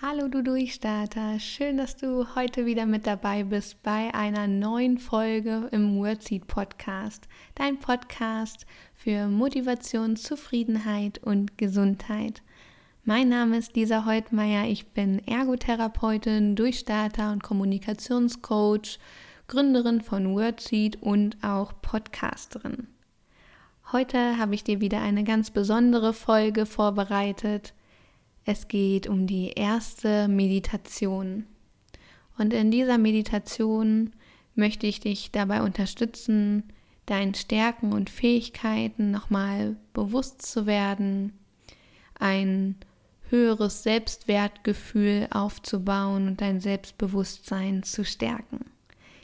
Hallo du Durchstarter, schön, dass du heute wieder mit dabei bist bei einer neuen Folge im Wordseed Podcast, dein Podcast für Motivation, Zufriedenheit und Gesundheit. Mein Name ist Lisa Heutmeier, ich bin Ergotherapeutin, Durchstarter und Kommunikationscoach, Gründerin von Wordseed und auch Podcasterin. Heute habe ich dir wieder eine ganz besondere Folge vorbereitet es geht um die erste Meditation. Und in dieser Meditation möchte ich dich dabei unterstützen, deinen Stärken und Fähigkeiten nochmal bewusst zu werden, ein höheres Selbstwertgefühl aufzubauen und dein Selbstbewusstsein zu stärken.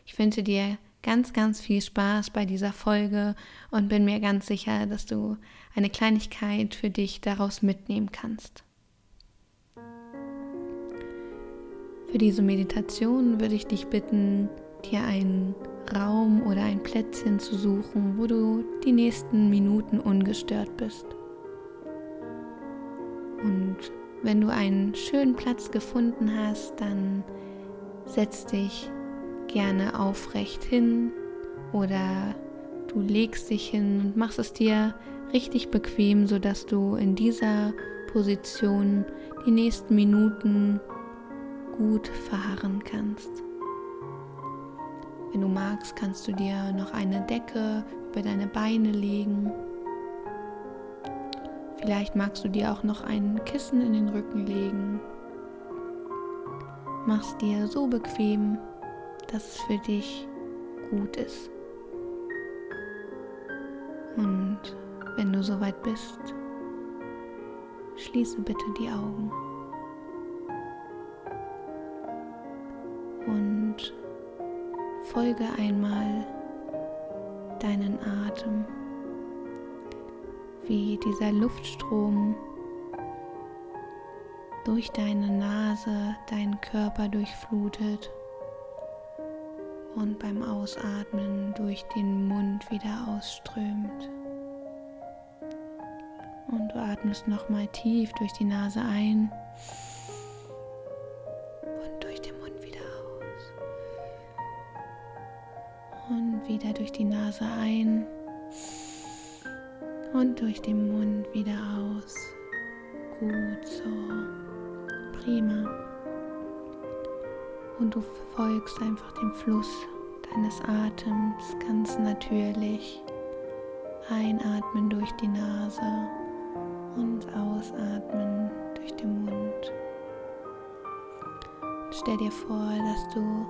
Ich wünsche dir ganz, ganz viel Spaß bei dieser Folge und bin mir ganz sicher, dass du eine Kleinigkeit für dich daraus mitnehmen kannst. Für diese Meditation würde ich dich bitten, dir einen Raum oder ein Plätzchen zu suchen, wo du die nächsten Minuten ungestört bist. Und wenn du einen schönen Platz gefunden hast, dann setz dich gerne aufrecht hin oder du legst dich hin und machst es dir richtig bequem, sodass du in dieser Position die nächsten Minuten gut verharren kannst. Wenn du magst, kannst du dir noch eine Decke über deine Beine legen. Vielleicht magst du dir auch noch ein Kissen in den Rücken legen. Mach's dir so bequem, dass es für dich gut ist. Und wenn du soweit bist, schließe bitte die Augen. Folge einmal deinen Atem, wie dieser Luftstrom durch deine Nase deinen Körper durchflutet und beim Ausatmen durch den Mund wieder ausströmt. Und du atmest nochmal tief durch die Nase ein wieder durch die Nase ein und durch den Mund wieder aus. Gut so. Prima. Und du folgst einfach dem Fluss deines Atems ganz natürlich. Einatmen durch die Nase und ausatmen durch den Mund. Stell dir vor, dass du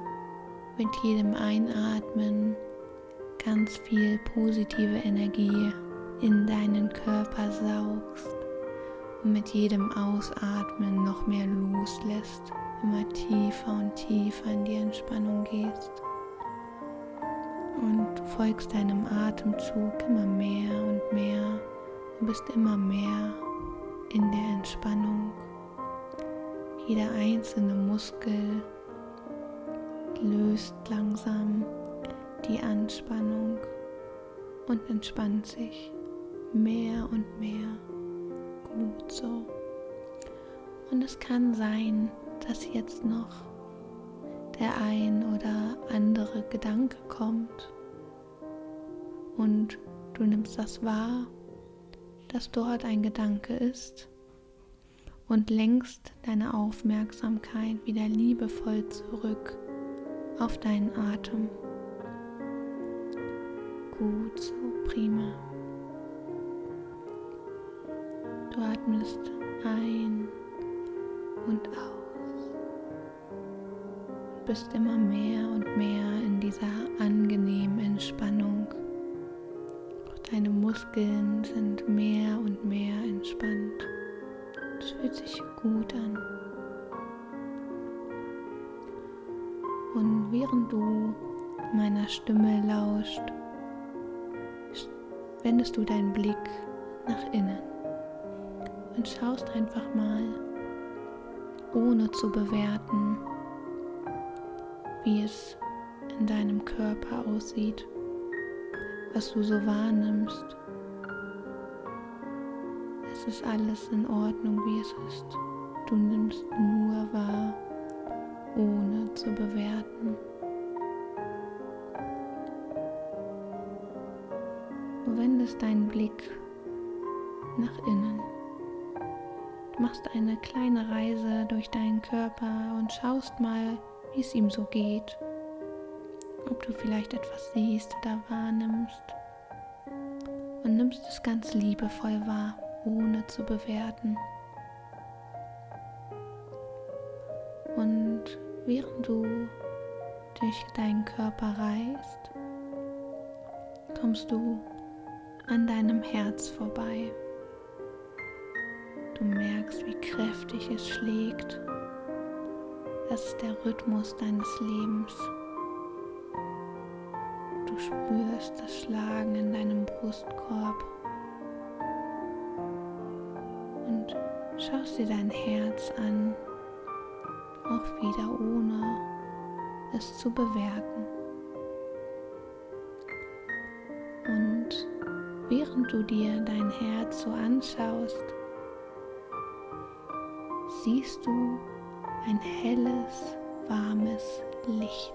mit jedem Einatmen ganz viel positive Energie in deinen Körper saugst und mit jedem Ausatmen noch mehr loslässt, immer tiefer und tiefer in die Entspannung gehst. Und du folgst deinem Atemzug immer mehr und mehr und bist immer mehr in der Entspannung. Jeder einzelne Muskel löst langsam die Anspannung und entspannt sich mehr und mehr. Gut so. Und es kann sein, dass jetzt noch der ein oder andere Gedanke kommt und du nimmst das wahr, dass dort ein Gedanke ist und lenkst deine Aufmerksamkeit wieder liebevoll zurück auf deinen Atem. Gut, so prima. Du atmest ein und aus bist immer mehr und mehr in dieser angenehmen Entspannung. Deine Muskeln sind mehr und mehr entspannt. Es fühlt sich gut an. Und während du meiner Stimme lauscht, wendest du deinen Blick nach innen und schaust einfach mal, ohne zu bewerten, wie es in deinem Körper aussieht, was du so wahrnimmst. Es ist alles in Ordnung, wie es ist. Du nimmst nur wahr, ohne zu bewerten. Wendest deinen Blick nach innen. Du machst eine kleine Reise durch deinen Körper und schaust mal, wie es ihm so geht. Ob du vielleicht etwas siehst oder wahrnimmst. Und nimmst es ganz liebevoll wahr, ohne zu bewerten. Und während du durch deinen Körper reist, kommst du an deinem Herz vorbei. Du merkst, wie kräftig es schlägt. Das ist der Rhythmus deines Lebens. Du spürst das Schlagen in deinem Brustkorb und schaust dir dein Herz an, auch wieder ohne es zu bewerten. Während du dir dein Herz so anschaust, siehst du ein helles, warmes Licht.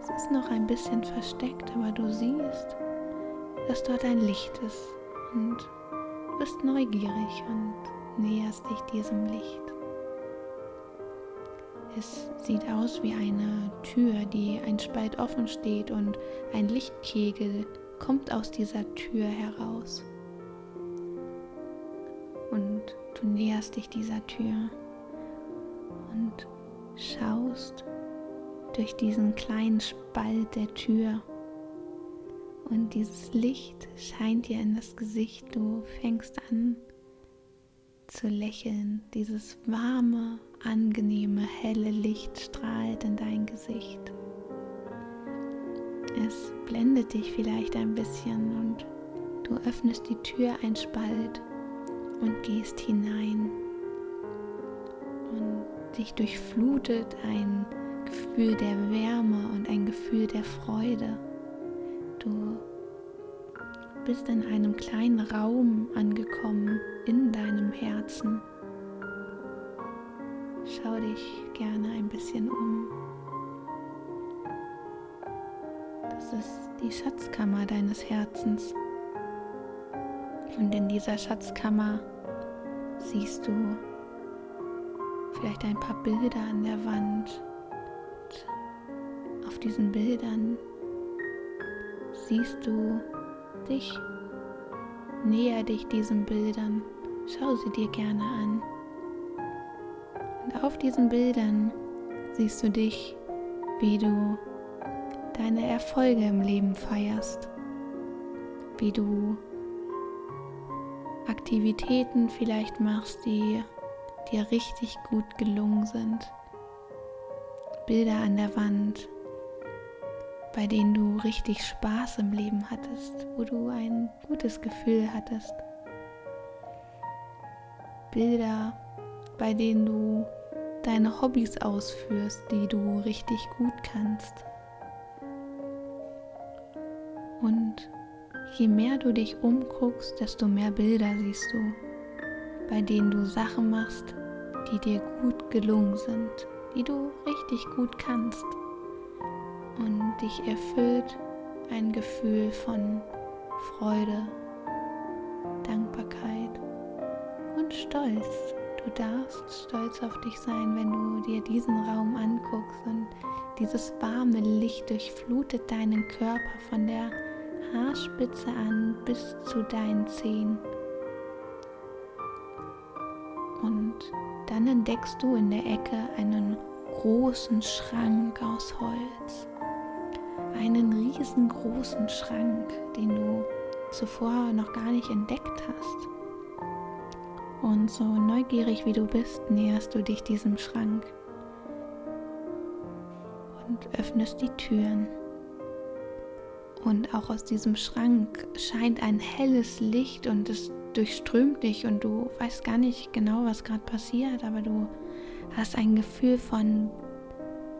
Es ist noch ein bisschen versteckt, aber du siehst, dass dort ein Licht ist und bist neugierig und näherst dich diesem Licht. Es sieht aus wie eine Tür, die ein Spalt offen steht und ein Lichtkegel kommt aus dieser Tür heraus. Und du näherst dich dieser Tür und schaust durch diesen kleinen Spalt der Tür. Und dieses Licht scheint dir in das Gesicht. Du fängst an zu lächeln. Dieses warme, angenehme, helle Licht strahlt in dein Gesicht. Es blendet dich vielleicht ein bisschen und du öffnest die Tür ein Spalt und gehst hinein. Und dich durchflutet ein Gefühl der Wärme und ein Gefühl der Freude. Du bist in einem kleinen Raum angekommen in deinem Herzen. Schau dich gerne ein bisschen um. Das ist die Schatzkammer deines Herzens. Und in dieser Schatzkammer siehst du vielleicht ein paar Bilder an der Wand. Und auf diesen Bildern siehst du dich. Näher dich diesen Bildern. Schau sie dir gerne an. Und auf diesen Bildern siehst du dich, wie du deine Erfolge im Leben feierst, wie du Aktivitäten vielleicht machst, die dir richtig gut gelungen sind. Bilder an der Wand, bei denen du richtig Spaß im Leben hattest, wo du ein gutes Gefühl hattest. Bilder, bei denen du deine Hobbys ausführst, die du richtig gut kannst. Und Je mehr du dich umguckst, desto mehr Bilder siehst du, bei denen du Sachen machst, die dir gut gelungen sind, die du richtig gut kannst. Und dich erfüllt ein Gefühl von Freude, Dankbarkeit und Stolz. Du darfst stolz auf dich sein, wenn du dir diesen Raum anguckst und dieses warme Licht durchflutet deinen Körper von der Haarspitze an bis zu deinen Zehen. Und dann entdeckst du in der Ecke einen großen Schrank aus Holz. Einen riesengroßen Schrank, den du zuvor noch gar nicht entdeckt hast. Und so neugierig wie du bist, näherst du dich diesem Schrank und öffnest die Türen. Und auch aus diesem Schrank scheint ein helles Licht und es durchströmt dich und du weißt gar nicht genau, was gerade passiert, aber du hast ein Gefühl von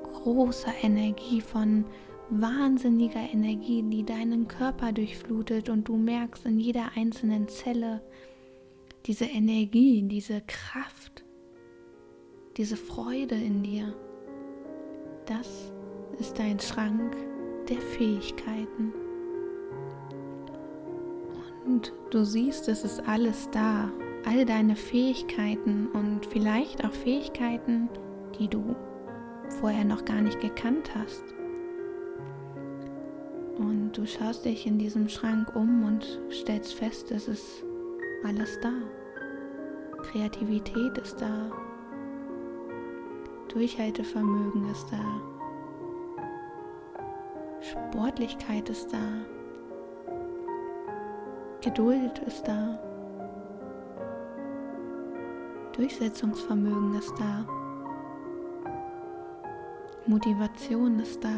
großer Energie, von wahnsinniger Energie, die deinen Körper durchflutet und du merkst in jeder einzelnen Zelle diese Energie, diese Kraft, diese Freude in dir. Das ist dein Schrank der Fähigkeiten. Und du siehst, es ist alles da, all deine Fähigkeiten und vielleicht auch Fähigkeiten, die du vorher noch gar nicht gekannt hast. Und du schaust dich in diesem Schrank um und stellst fest, es ist alles da. Kreativität ist da. Durchhaltevermögen ist da. Sportlichkeit ist da. Geduld ist da. Durchsetzungsvermögen ist da. Motivation ist da.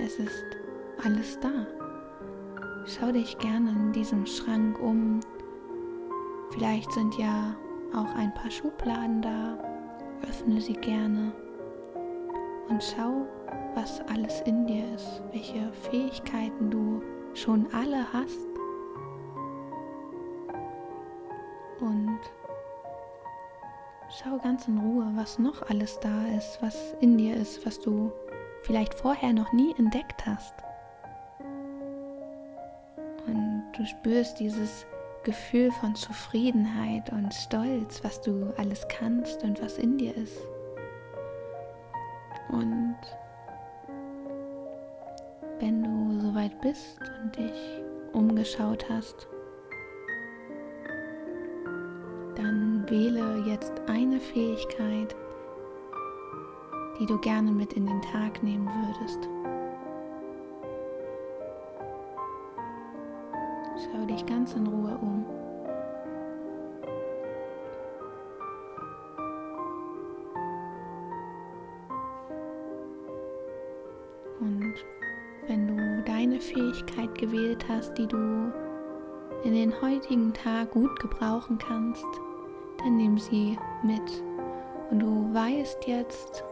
Es ist alles da. Schau dich gerne in diesem Schrank um. Vielleicht sind ja auch ein paar Schubladen da. Öffne sie gerne und schau, was alles in dir ist, welche Fähigkeiten du schon alle hast. Und schau ganz in Ruhe, was noch alles da ist, was in dir ist, was du vielleicht vorher noch nie entdeckt hast. Und du spürst dieses Gefühl von Zufriedenheit und Stolz, was du alles kannst und was in dir ist. Und wenn du soweit bist und dich umgeschaut hast, dann wähle jetzt eine Fähigkeit, die du gerne mit in den Tag nehmen würdest. Schau dich ganz in Ruhe um. Fähigkeit gewählt hast, die du in den heutigen Tag gut gebrauchen kannst, dann nimm sie mit. Und du weißt jetzt,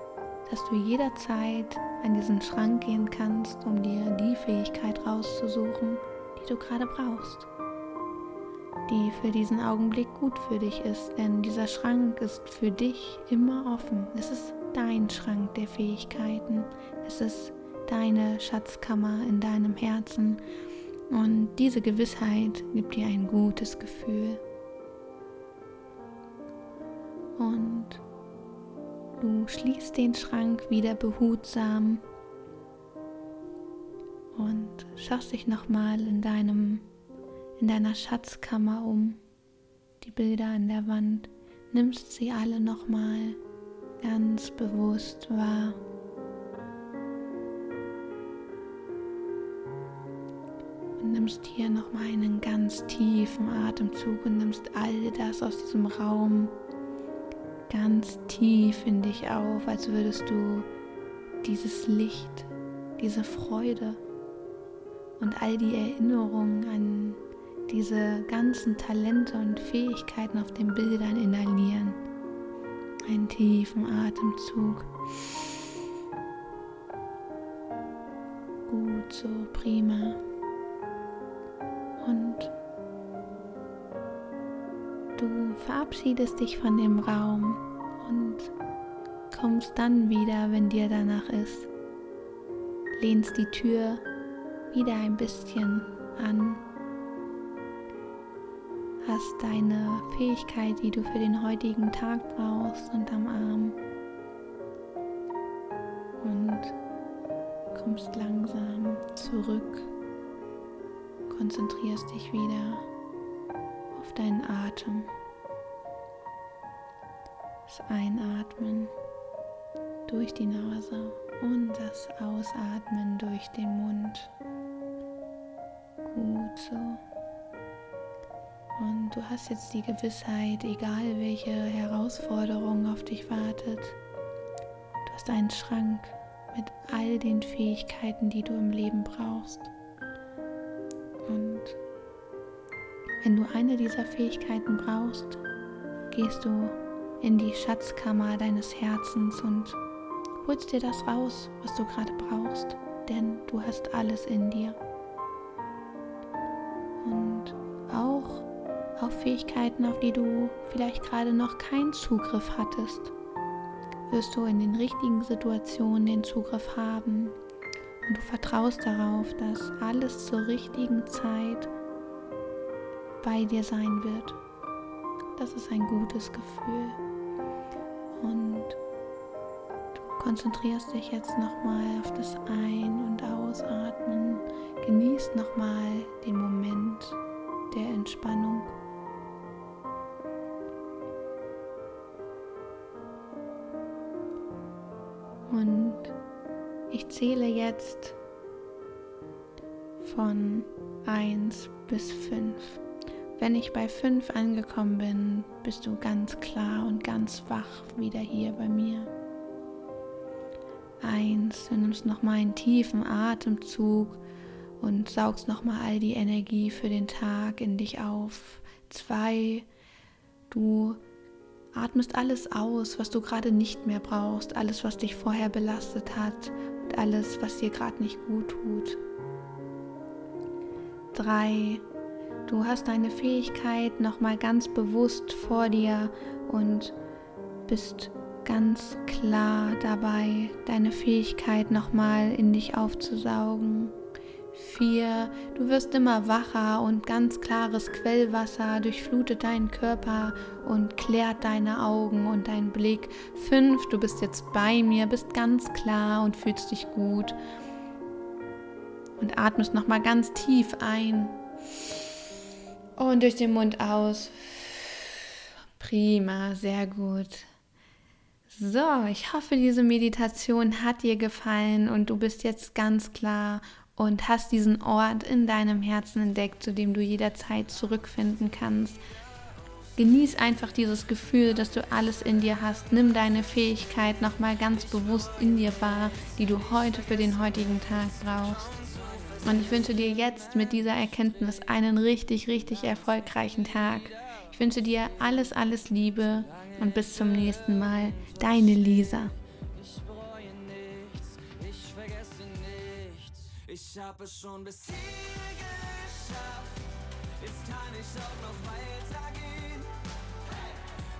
dass du jederzeit an diesen Schrank gehen kannst, um dir die Fähigkeit rauszusuchen, die du gerade brauchst, die für diesen Augenblick gut für dich ist, denn dieser Schrank ist für dich immer offen. Es ist dein Schrank der Fähigkeiten. Es ist deine Schatzkammer in deinem Herzen und diese Gewissheit gibt dir ein gutes Gefühl. Und du schließt den Schrank wieder behutsam und schaust dich nochmal in deinem in deiner Schatzkammer um. Die Bilder an der Wand, nimmst sie alle nochmal ganz bewusst wahr. Nimmst hier nochmal einen ganz tiefen Atemzug und nimmst all das aus diesem Raum ganz tief in dich auf, als würdest du dieses Licht, diese Freude und all die Erinnerungen an diese ganzen Talente und Fähigkeiten auf den Bildern inhalieren. Einen tiefen Atemzug. Gut so, prima. Und du verabschiedest dich von dem Raum und kommst dann wieder, wenn dir danach ist. Lehnst die Tür wieder ein bisschen an. Hast deine Fähigkeit, die du für den heutigen Tag brauchst, unterm Arm. Und kommst langsam zurück. Konzentrierst dich wieder auf deinen Atem. Das Einatmen durch die Nase und das Ausatmen durch den Mund. Gut so. Und du hast jetzt die Gewissheit, egal welche Herausforderung auf dich wartet, du hast einen Schrank mit all den Fähigkeiten, die du im Leben brauchst. Und wenn du eine dieser Fähigkeiten brauchst, gehst du in die Schatzkammer deines Herzens und holst dir das raus, was du gerade brauchst, denn du hast alles in dir. Und auch auf Fähigkeiten, auf die du vielleicht gerade noch keinen Zugriff hattest, wirst du in den richtigen Situationen den Zugriff haben. Und du vertraust darauf, dass alles zur richtigen Zeit bei dir sein wird. Das ist ein gutes Gefühl. Und du konzentrierst dich jetzt nochmal auf das Ein- und Ausatmen. Genießt nochmal den Moment der Entspannung. Und ich zähle jetzt von 1 bis 5. Wenn ich bei 5 angekommen bin, bist du ganz klar und ganz wach wieder hier bei mir. 1, du nimmst nochmal einen tiefen Atemzug und saugst nochmal all die Energie für den Tag in dich auf. 2, du atmest alles aus, was du gerade nicht mehr brauchst, alles, was dich vorher belastet hat und alles, was dir gerade nicht gut tut. 3, Du hast deine Fähigkeit nochmal ganz bewusst vor dir und bist ganz klar dabei, deine Fähigkeit nochmal in dich aufzusaugen. 4. Du wirst immer wacher und ganz klares Quellwasser durchflutet deinen Körper und klärt deine Augen und deinen Blick. 5. Du bist jetzt bei mir, bist ganz klar und fühlst dich gut. Und atmest nochmal ganz tief ein und durch den Mund aus. Prima, sehr gut. So, ich hoffe, diese Meditation hat dir gefallen und du bist jetzt ganz klar und hast diesen Ort in deinem Herzen entdeckt, zu dem du jederzeit zurückfinden kannst. Genieß einfach dieses Gefühl, dass du alles in dir hast. Nimm deine Fähigkeit nochmal ganz bewusst in dir wahr, die du heute für den heutigen Tag brauchst. Und ich wünsche dir jetzt mit dieser Erkenntnis einen richtig, richtig erfolgreichen Tag. Ich wünsche dir alles, alles Liebe und bis zum nächsten Mal. Deine Lisa. Ich habe es schon bis hier geschafft. Jetzt kann ich auch noch weitergehen.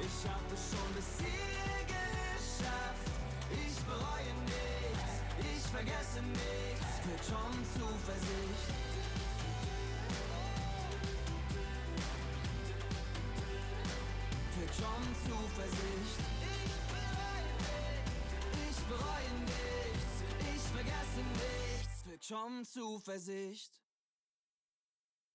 Ich habe es schon bis hier geschafft. Ich bereue nichts, ich vergesse nichts. Für schon Zuversicht. Für schon Zuversicht. Ich bereue nichts, ich vergesse nichts. Schon Zuversicht.